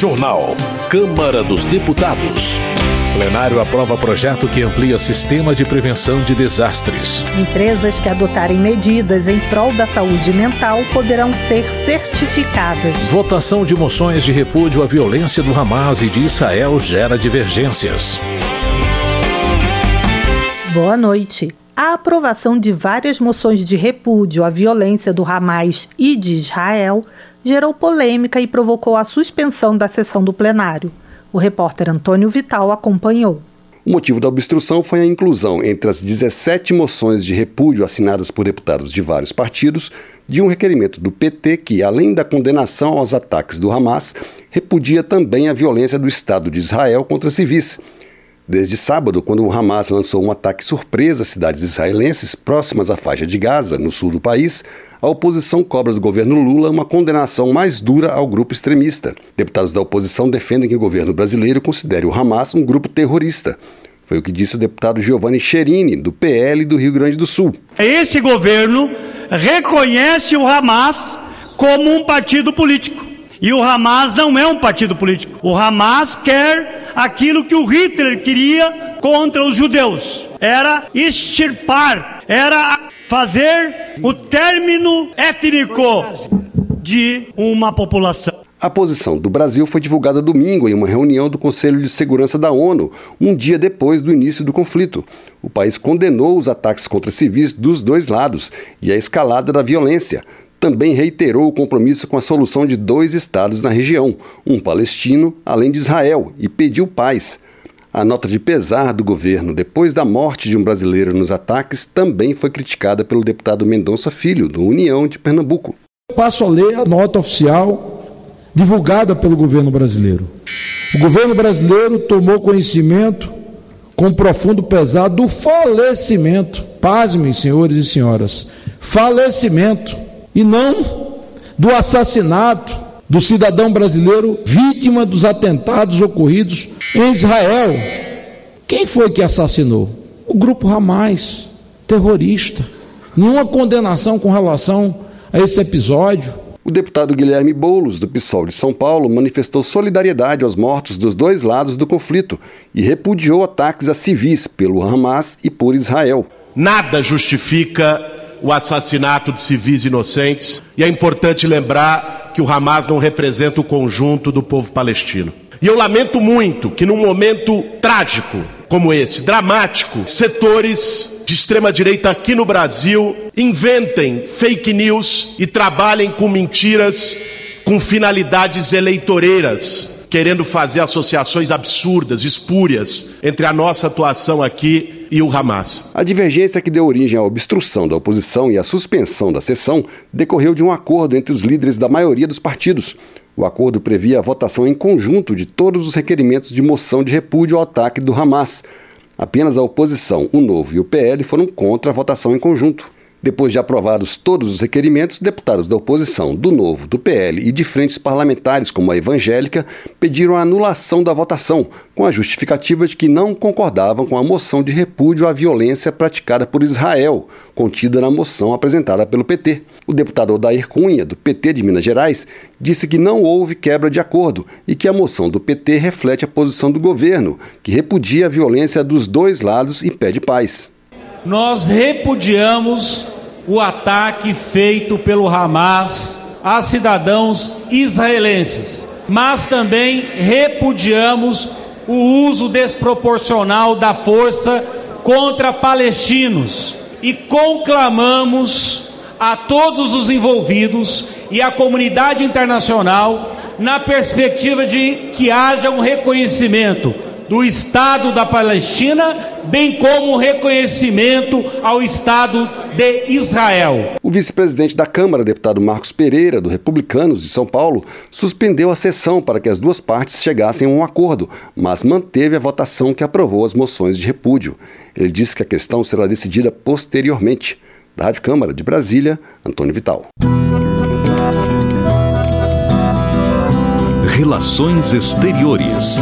Jornal. Câmara dos Deputados. Plenário aprova projeto que amplia sistema de prevenção de desastres. Empresas que adotarem medidas em prol da saúde mental poderão ser certificadas. Votação de moções de repúdio à violência do Hamas e de Israel gera divergências. Boa noite. A aprovação de várias moções de repúdio à violência do Hamas e de Israel gerou polêmica e provocou a suspensão da sessão do plenário. O repórter Antônio Vital acompanhou. O motivo da obstrução foi a inclusão entre as 17 moções de repúdio assinadas por deputados de vários partidos de um requerimento do PT que, além da condenação aos ataques do Hamas, repudia também a violência do Estado de Israel contra civis. Desde sábado, quando o Hamas lançou um ataque surpresa às cidades israelenses próximas à faixa de Gaza, no sul do país, a oposição cobra do governo Lula uma condenação mais dura ao grupo extremista. Deputados da oposição defendem que o governo brasileiro considere o Hamas um grupo terrorista. Foi o que disse o deputado Giovanni Cherini, do PL do Rio Grande do Sul. Esse governo reconhece o Hamas como um partido político. E o Hamas não é um partido político. O Hamas quer aquilo que o Hitler queria contra os judeus: era extirpar, era fazer o término étnico de uma população. A posição do Brasil foi divulgada domingo em uma reunião do Conselho de Segurança da ONU, um dia depois do início do conflito. O país condenou os ataques contra civis dos dois lados e a escalada da violência. Também reiterou o compromisso com a solução de dois estados na região, um palestino, além de Israel, e pediu paz. A nota de pesar do governo depois da morte de um brasileiro nos ataques também foi criticada pelo deputado Mendonça Filho, do União de Pernambuco. Passo a ler a nota oficial divulgada pelo governo brasileiro. O governo brasileiro tomou conhecimento com profundo pesar do falecimento, pasmem, senhores e senhoras, falecimento, e não do assassinato do cidadão brasileiro vítima dos atentados ocorridos em Israel. Quem foi que assassinou? O grupo Hamas, terrorista. Nenhuma condenação com relação a esse episódio. O deputado Guilherme Boulos, do PSOL de São Paulo, manifestou solidariedade aos mortos dos dois lados do conflito e repudiou ataques a civis pelo Hamas e por Israel. Nada justifica o assassinato de civis inocentes e é importante lembrar que o Hamas não representa o conjunto do povo palestino. E eu lamento muito que num momento trágico como esse, dramático, setores de extrema direita aqui no Brasil inventem fake news e trabalhem com mentiras com finalidades eleitoreiras, querendo fazer associações absurdas, espúrias entre a nossa atuação aqui e o Hamas. A divergência que deu origem à obstrução da oposição e à suspensão da sessão decorreu de um acordo entre os líderes da maioria dos partidos. O acordo previa a votação em conjunto de todos os requerimentos de moção de repúdio ao ataque do Hamas. Apenas a oposição, o Novo e o PL foram contra a votação em conjunto. Depois de aprovados todos os requerimentos, deputados da oposição, do Novo, do PL e de frentes parlamentares como a evangélica pediram a anulação da votação, com a justificativa de que não concordavam com a moção de repúdio à violência praticada por Israel, contida na moção apresentada pelo PT. O deputado Odair Cunha, do PT de Minas Gerais, disse que não houve quebra de acordo e que a moção do PT reflete a posição do governo, que repudia a violência dos dois lados e pede paz nós repudiamos o ataque feito pelo Hamas a cidadãos israelenses, mas também repudiamos o uso desproporcional da força contra palestinos e conclamamos a todos os envolvidos e à comunidade internacional na perspectiva de que haja um reconhecimento do Estado da Palestina, bem como o reconhecimento ao Estado de Israel. O vice-presidente da Câmara, deputado Marcos Pereira, do Republicanos de São Paulo, suspendeu a sessão para que as duas partes chegassem a um acordo, mas manteve a votação que aprovou as moções de repúdio. Ele disse que a questão será decidida posteriormente. Da Rádio Câmara de Brasília, Antônio Vital. Relações Exteriores.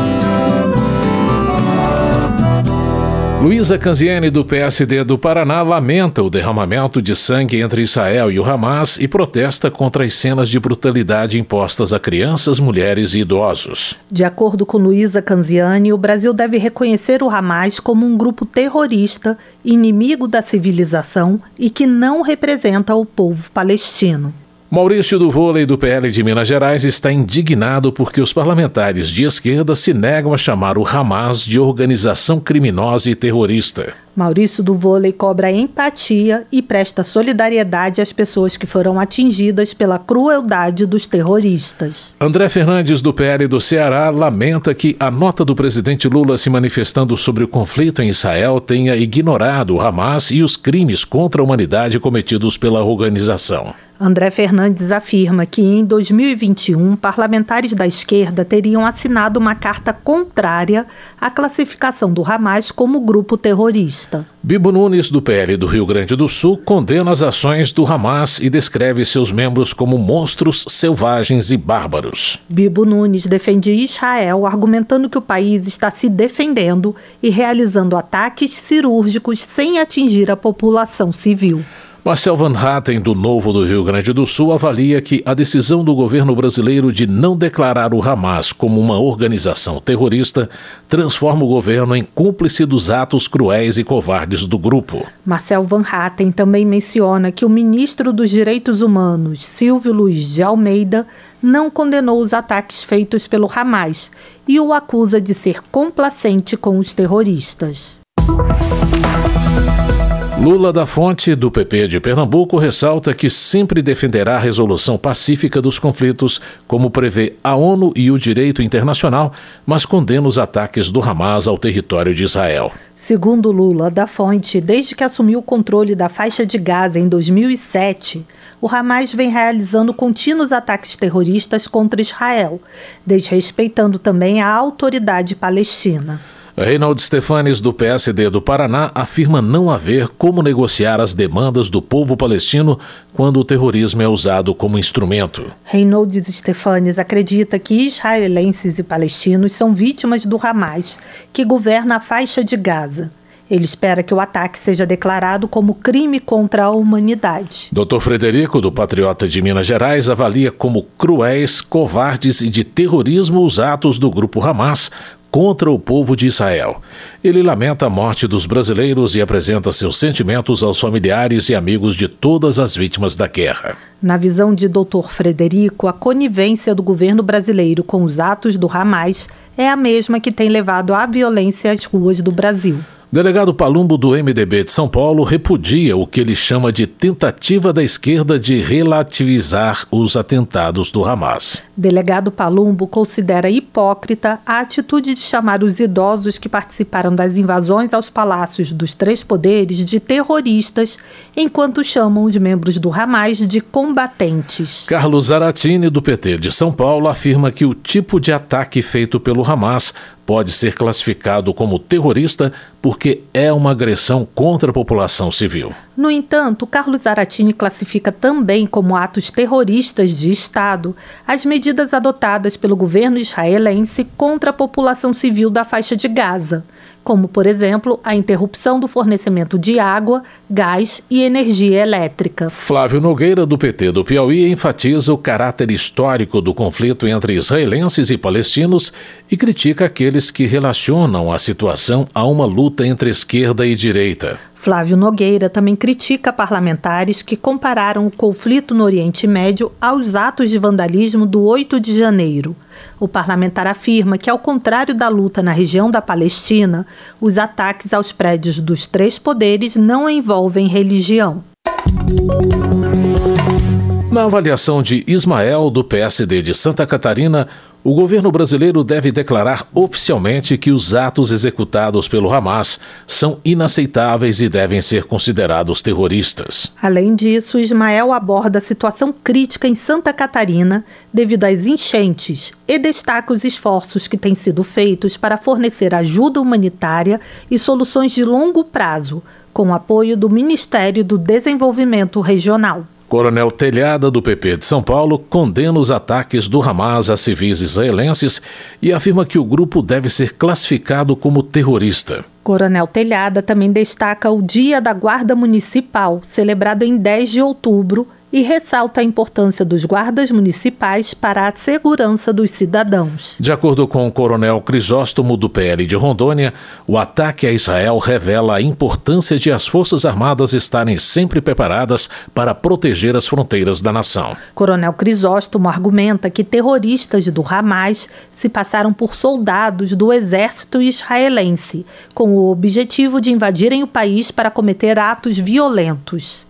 Luísa Canziani, do PSD do Paraná, lamenta o derramamento de sangue entre Israel e o Hamas e protesta contra as cenas de brutalidade impostas a crianças, mulheres e idosos. De acordo com Luísa Canziani, o Brasil deve reconhecer o Hamas como um grupo terrorista, inimigo da civilização e que não representa o povo palestino. Maurício do Vôlei do PL de Minas Gerais está indignado porque os parlamentares de esquerda se negam a chamar o Hamas de organização criminosa e terrorista. Maurício do Vôlei cobra empatia e presta solidariedade às pessoas que foram atingidas pela crueldade dos terroristas. André Fernandes, do PL do Ceará, lamenta que a nota do presidente Lula se manifestando sobre o conflito em Israel tenha ignorado o Hamas e os crimes contra a humanidade cometidos pela organização. André Fernandes afirma que em 2021 parlamentares da esquerda teriam assinado uma carta contrária à classificação do Hamas como grupo terrorista. Bibo Nunes, do PL do Rio Grande do Sul, condena as ações do Hamas e descreve seus membros como monstros selvagens e bárbaros. Bibo Nunes defende Israel, argumentando que o país está se defendendo e realizando ataques cirúrgicos sem atingir a população civil. Marcel Van Hatten, do Novo do Rio Grande do Sul, avalia que a decisão do governo brasileiro de não declarar o Hamas como uma organização terrorista transforma o governo em cúmplice dos atos cruéis e covardes do grupo. Marcel Van Hatten também menciona que o ministro dos Direitos Humanos, Silvio Luiz de Almeida, não condenou os ataques feitos pelo Hamas e o acusa de ser complacente com os terroristas. Lula da Fonte, do PP de Pernambuco, ressalta que sempre defenderá a resolução pacífica dos conflitos, como prevê a ONU e o direito internacional, mas condena os ataques do Hamas ao território de Israel. Segundo Lula da Fonte, desde que assumiu o controle da faixa de Gaza em 2007, o Hamas vem realizando contínuos ataques terroristas contra Israel, desrespeitando também a autoridade palestina. Reinaldo Stefanes, do PSD do Paraná, afirma não haver como negociar as demandas do povo palestino quando o terrorismo é usado como instrumento. Reinaldo Stefanes acredita que israelenses e palestinos são vítimas do Hamas, que governa a faixa de Gaza. Ele espera que o ataque seja declarado como crime contra a humanidade. Dr. Frederico, do Patriota de Minas Gerais, avalia como cruéis, covardes e de terrorismo os atos do grupo Hamas contra o povo de Israel. Ele lamenta a morte dos brasileiros e apresenta seus sentimentos aos familiares e amigos de todas as vítimas da guerra. Na visão de Dr. Frederico, a conivência do governo brasileiro com os atos do Hamas é a mesma que tem levado à violência às ruas do Brasil. Delegado Palumbo do MDB de São Paulo repudia o que ele chama de tentativa da esquerda de relativizar os atentados do Hamas. Delegado Palumbo considera hipócrita a atitude de chamar os idosos que participaram das invasões aos palácios dos três poderes de terroristas, enquanto chamam os membros do Hamas de combatentes. Carlos Zaratini, do PT de São Paulo, afirma que o tipo de ataque feito pelo Hamas pode ser classificado como terrorista porque é uma agressão contra a população civil. No entanto, Carlos Aratini classifica também como atos terroristas de Estado as medidas adotadas pelo governo israelense contra a população civil da faixa de Gaza, como, por exemplo, a interrupção do fornecimento de água, gás e energia elétrica. Flávio Nogueira, do PT do Piauí, enfatiza o caráter histórico do conflito entre israelenses e palestinos e critica aqueles que relacionam a situação a uma luta entre esquerda e direita. Flávio Nogueira também critica parlamentares que compararam o conflito no Oriente Médio aos atos de vandalismo do 8 de janeiro. O parlamentar afirma que, ao contrário da luta na região da Palestina, os ataques aos prédios dos três poderes não envolvem religião. Na avaliação de Ismael, do PSD de Santa Catarina, o governo brasileiro deve declarar oficialmente que os atos executados pelo Hamas são inaceitáveis e devem ser considerados terroristas. Além disso, Ismael aborda a situação crítica em Santa Catarina devido às enchentes e destaca os esforços que têm sido feitos para fornecer ajuda humanitária e soluções de longo prazo, com o apoio do Ministério do Desenvolvimento Regional. Coronel Telhada, do PP de São Paulo, condena os ataques do Hamas a civis israelenses e afirma que o grupo deve ser classificado como terrorista. Coronel Telhada também destaca o Dia da Guarda Municipal, celebrado em 10 de outubro, e ressalta a importância dos guardas municipais para a segurança dos cidadãos. De acordo com o coronel Crisóstomo do PL de Rondônia, o ataque a Israel revela a importância de as Forças Armadas estarem sempre preparadas para proteger as fronteiras da nação. Coronel Crisóstomo argumenta que terroristas do Hamas se passaram por soldados do exército israelense, com o objetivo de invadirem o país para cometer atos violentos.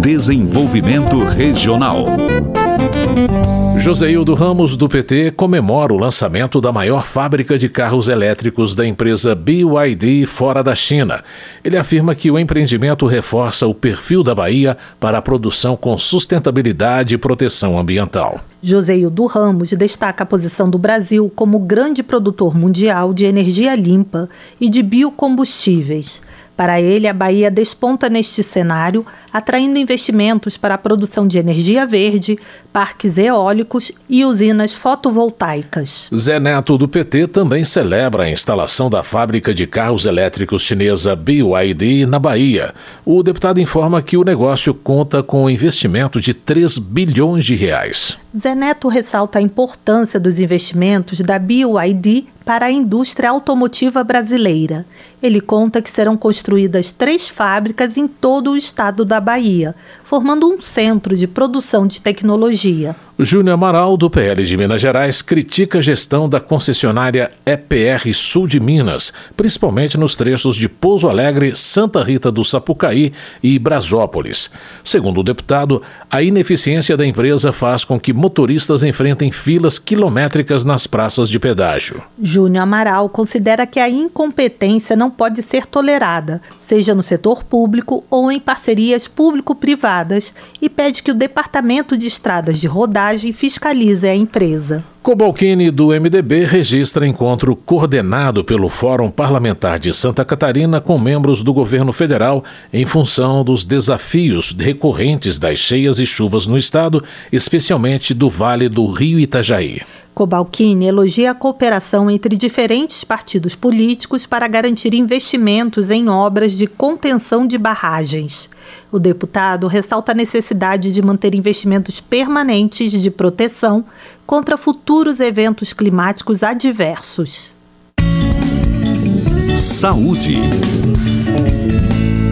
Desenvolvimento Regional. Joseildo Ramos, do PT, comemora o lançamento da maior fábrica de carros elétricos da empresa BYD fora da China. Ele afirma que o empreendimento reforça o perfil da Bahia para a produção com sustentabilidade e proteção ambiental. Joseildo Ramos destaca a posição do Brasil como grande produtor mundial de energia limpa e de biocombustíveis. Para ele, a Bahia desponta neste cenário, atraindo investimentos para a produção de energia verde, parques eólicos e usinas fotovoltaicas. Zé Neto, do PT, também celebra a instalação da fábrica de carros elétricos chinesa BYD na Bahia. O deputado informa que o negócio conta com um investimento de 3 bilhões de reais. Zé Neto ressalta a importância dos investimentos da BYD para a indústria automotiva brasileira. Ele conta que serão construídas três fábricas em todo o estado da Bahia, formando um centro de produção de tecnologia. Júnior Amaral, do PL de Minas Gerais, critica a gestão da concessionária EPR Sul de Minas, principalmente nos trechos de Pouso Alegre, Santa Rita do Sapucaí e Brasópolis. Segundo o deputado, a ineficiência da empresa faz com que motoristas enfrentem filas quilométricas nas praças de pedágio. Júnior Amaral considera que a incompetência não pode ser tolerada, seja no setor público ou em parcerias público-privadas, e pede que o Departamento de Estradas de Rodagem fiscalize a empresa. Cobalcini, do MDB, registra encontro coordenado pelo Fórum Parlamentar de Santa Catarina com membros do governo federal em função dos desafios recorrentes das cheias e chuvas no estado, especialmente do Vale do Rio Itajaí. Cobalcini elogia a cooperação entre diferentes partidos políticos para garantir investimentos em obras de contenção de barragens. O deputado ressalta a necessidade de manter investimentos permanentes de proteção contra futuros eventos climáticos adversos. Saúde.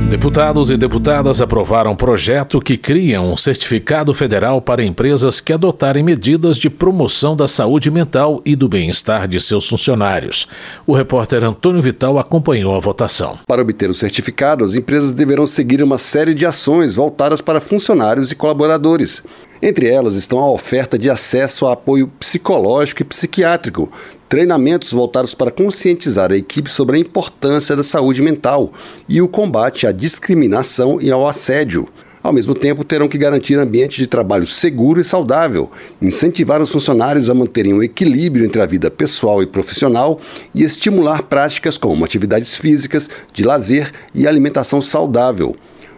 Deputados e deputadas aprovaram um projeto que cria um certificado federal para empresas que adotarem medidas de promoção da saúde mental e do bem-estar de seus funcionários. O repórter Antônio Vital acompanhou a votação. Para obter o certificado, as empresas deverão seguir uma série de ações voltadas para funcionários e colaboradores. Entre elas estão a oferta de acesso a apoio psicológico e psiquiátrico, treinamentos voltados para conscientizar a equipe sobre a importância da saúde mental e o combate à discriminação e ao assédio. Ao mesmo tempo, terão que garantir ambiente de trabalho seguro e saudável, incentivar os funcionários a manterem um equilíbrio entre a vida pessoal e profissional e estimular práticas como atividades físicas, de lazer e alimentação saudável.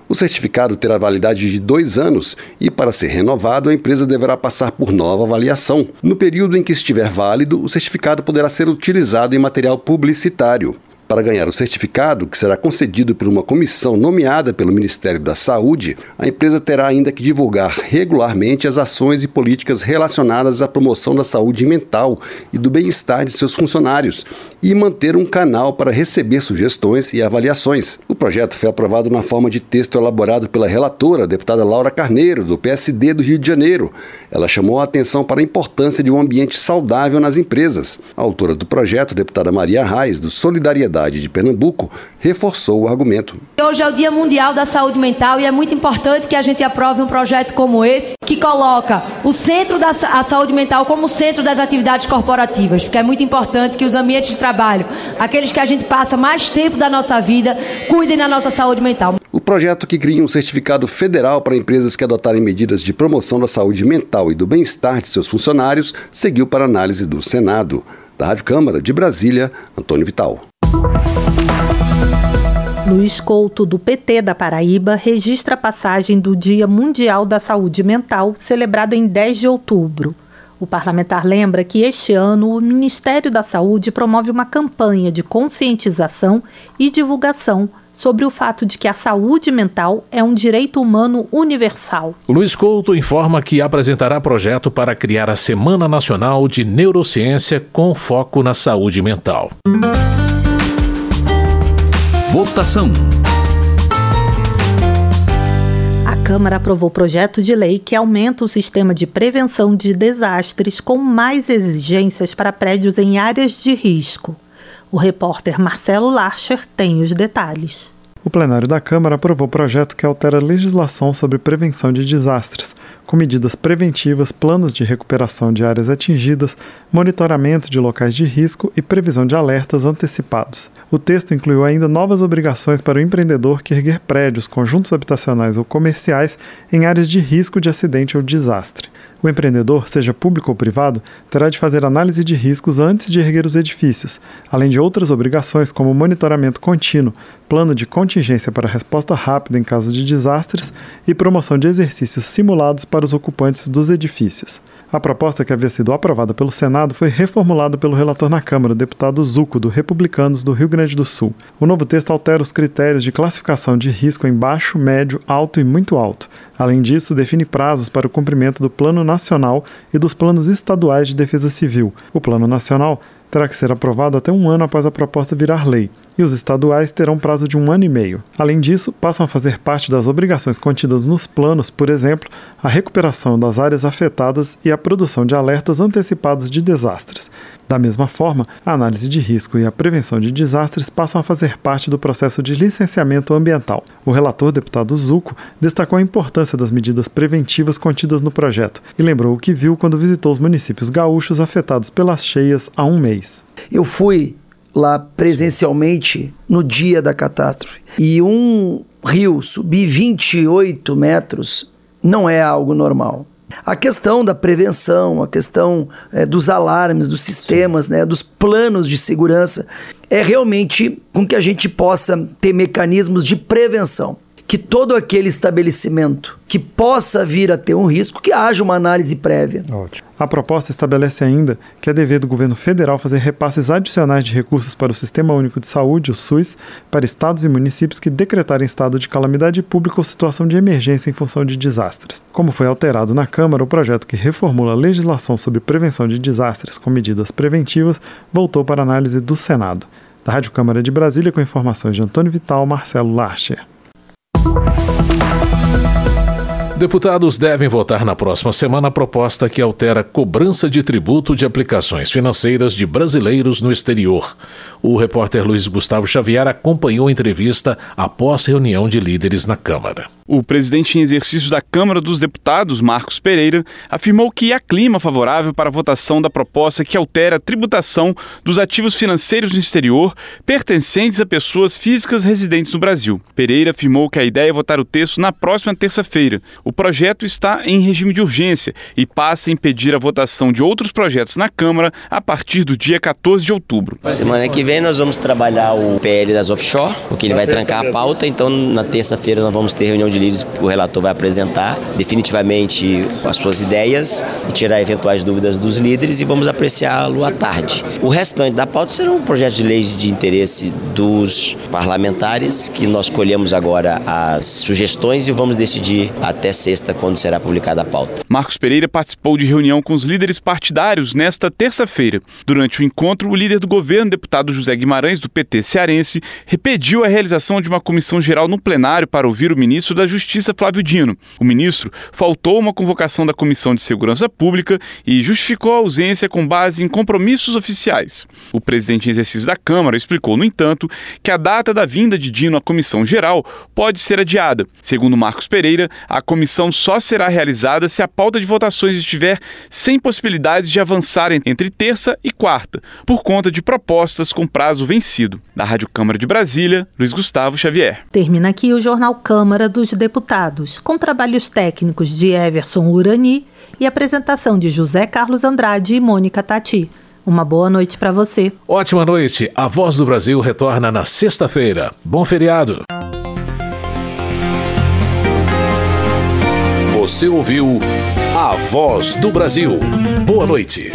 O certificado terá validade de dois anos e, para ser renovado, a empresa deverá passar por nova avaliação. No período em que estiver válido, o certificado poderá ser utilizado em material publicitário. Para ganhar o certificado, que será concedido por uma comissão nomeada pelo Ministério da Saúde, a empresa terá ainda que divulgar regularmente as ações e políticas relacionadas à promoção da saúde mental e do bem-estar de seus funcionários e manter um canal para receber sugestões e avaliações. O projeto foi aprovado na forma de texto elaborado pela relatora, deputada Laura Carneiro, do PSD do Rio de Janeiro. Ela chamou a atenção para a importância de um ambiente saudável nas empresas. A autora do projeto, deputada Maria Reis, do Solidariedade de Pernambuco, reforçou o argumento. Hoje é o Dia Mundial da Saúde Mental e é muito importante que a gente aprove um projeto como esse, que coloca o centro da a saúde mental como centro das atividades corporativas, porque é muito importante que os ambientes de trabalho, aqueles que a gente passa mais tempo da nossa vida, cuidem da nossa saúde mental. O projeto que cria um certificado federal para empresas que adotarem medidas de promoção da saúde mental e do bem-estar de seus funcionários seguiu para análise do Senado. Da Rádio Câmara de Brasília, Antônio Vital. Luiz Couto, do PT da Paraíba, registra a passagem do Dia Mundial da Saúde Mental, celebrado em 10 de outubro. O parlamentar lembra que este ano o Ministério da Saúde promove uma campanha de conscientização e divulgação sobre o fato de que a saúde mental é um direito humano universal. Luiz Couto informa que apresentará projeto para criar a Semana Nacional de Neurociência com foco na saúde mental. Votação. A Câmara aprovou projeto de lei que aumenta o sistema de prevenção de desastres com mais exigências para prédios em áreas de risco. O repórter Marcelo Larcher tem os detalhes. O plenário da Câmara aprovou o projeto que altera a legislação sobre prevenção de desastres, com medidas preventivas, planos de recuperação de áreas atingidas, monitoramento de locais de risco e previsão de alertas antecipados. O texto incluiu ainda novas obrigações para o empreendedor que erguer prédios, conjuntos habitacionais ou comerciais em áreas de risco de acidente ou desastre. O empreendedor, seja público ou privado, terá de fazer análise de riscos antes de erguer os edifícios, além de outras obrigações como monitoramento contínuo, plano de contingência para resposta rápida em caso de desastres e promoção de exercícios simulados para os ocupantes dos edifícios. A proposta que havia sido aprovada pelo Senado foi reformulada pelo relator na Câmara, o deputado Zuco, do Republicanos do Rio Grande do Sul. O novo texto altera os critérios de classificação de risco em baixo, médio, alto e muito alto. Além disso, define prazos para o cumprimento do Plano Nacional e dos planos estaduais de defesa civil. O Plano Nacional terá que ser aprovado até um ano após a proposta virar lei, e os estaduais terão prazo de um ano e meio. Além disso, passam a fazer parte das obrigações contidas nos planos, por exemplo, a recuperação das áreas afetadas e a produção de alertas antecipados de desastres. Da mesma forma, a análise de risco e a prevenção de desastres passam a fazer parte do processo de licenciamento ambiental. O relator, deputado Zuco, destacou a importância das medidas preventivas contidas no projeto e lembrou o que viu quando visitou os municípios gaúchos afetados pelas cheias há um mês. Eu fui lá presencialmente no dia da catástrofe. E um rio subir 28 metros não é algo normal. A questão da prevenção, a questão é, dos alarmes, dos sistemas, né, dos planos de segurança, é realmente com que a gente possa ter mecanismos de prevenção que todo aquele estabelecimento que possa vir a ter um risco, que haja uma análise prévia. Ótimo. A proposta estabelece ainda que é dever do governo federal fazer repasses adicionais de recursos para o Sistema Único de Saúde, o SUS, para estados e municípios que decretarem estado de calamidade pública ou situação de emergência em função de desastres. Como foi alterado na Câmara, o projeto que reformula a legislação sobre prevenção de desastres com medidas preventivas voltou para análise do Senado. Da Rádio Câmara de Brasília, com informações de Antônio Vital, Marcelo Larcher. Deputados devem votar na próxima semana a proposta que altera a cobrança de tributo de aplicações financeiras de brasileiros no exterior. O repórter Luiz Gustavo Xavier acompanhou a entrevista após reunião de líderes na Câmara. O presidente em exercício da Câmara dos Deputados, Marcos Pereira, afirmou que há clima favorável para a votação da proposta que altera a tributação dos ativos financeiros no exterior pertencentes a pessoas físicas residentes no Brasil. Pereira afirmou que a ideia é votar o texto na próxima terça-feira. O projeto está em regime de urgência e passa a impedir a votação de outros projetos na Câmara a partir do dia 14 de outubro. Semana que vem nós vamos trabalhar o PL das offshore, porque ele vai trancar a pauta, então na terça-feira nós vamos ter reunião de líderes que o relator vai apresentar definitivamente as suas ideias e tirar eventuais dúvidas dos líderes e vamos apreciá-lo à tarde. O restante da pauta serão projetos de leis de interesse dos parlamentares que nós colhemos agora as sugestões e vamos decidir até sexta quando será publicada a pauta. Marcos Pereira participou de reunião com os líderes partidários nesta terça-feira. Durante o encontro, o líder do governo, deputado José Guimarães, do PT cearense, repediu a realização de uma comissão geral no plenário para ouvir o ministro da Justiça, Flávio Dino. O ministro faltou uma convocação da Comissão de Segurança Pública e justificou a ausência com base em compromissos oficiais. O presidente em exercício da Câmara explicou, no entanto, que a data da vinda de Dino à comissão geral pode ser adiada. Segundo Marcos Pereira, a comissão só será realizada se a pauta de votações estiver sem possibilidades de avançar entre terça e quarta, por conta de propostas com prazo vencido. Da Rádio Câmara de Brasília, Luiz Gustavo Xavier. Termina aqui o Jornal Câmara dos Deputados, com trabalhos técnicos de Everson Urani e apresentação de José Carlos Andrade e Mônica Tati. Uma boa noite para você. Ótima noite. A Voz do Brasil retorna na sexta-feira. Bom feriado. Você ouviu A Voz do Brasil. Boa noite.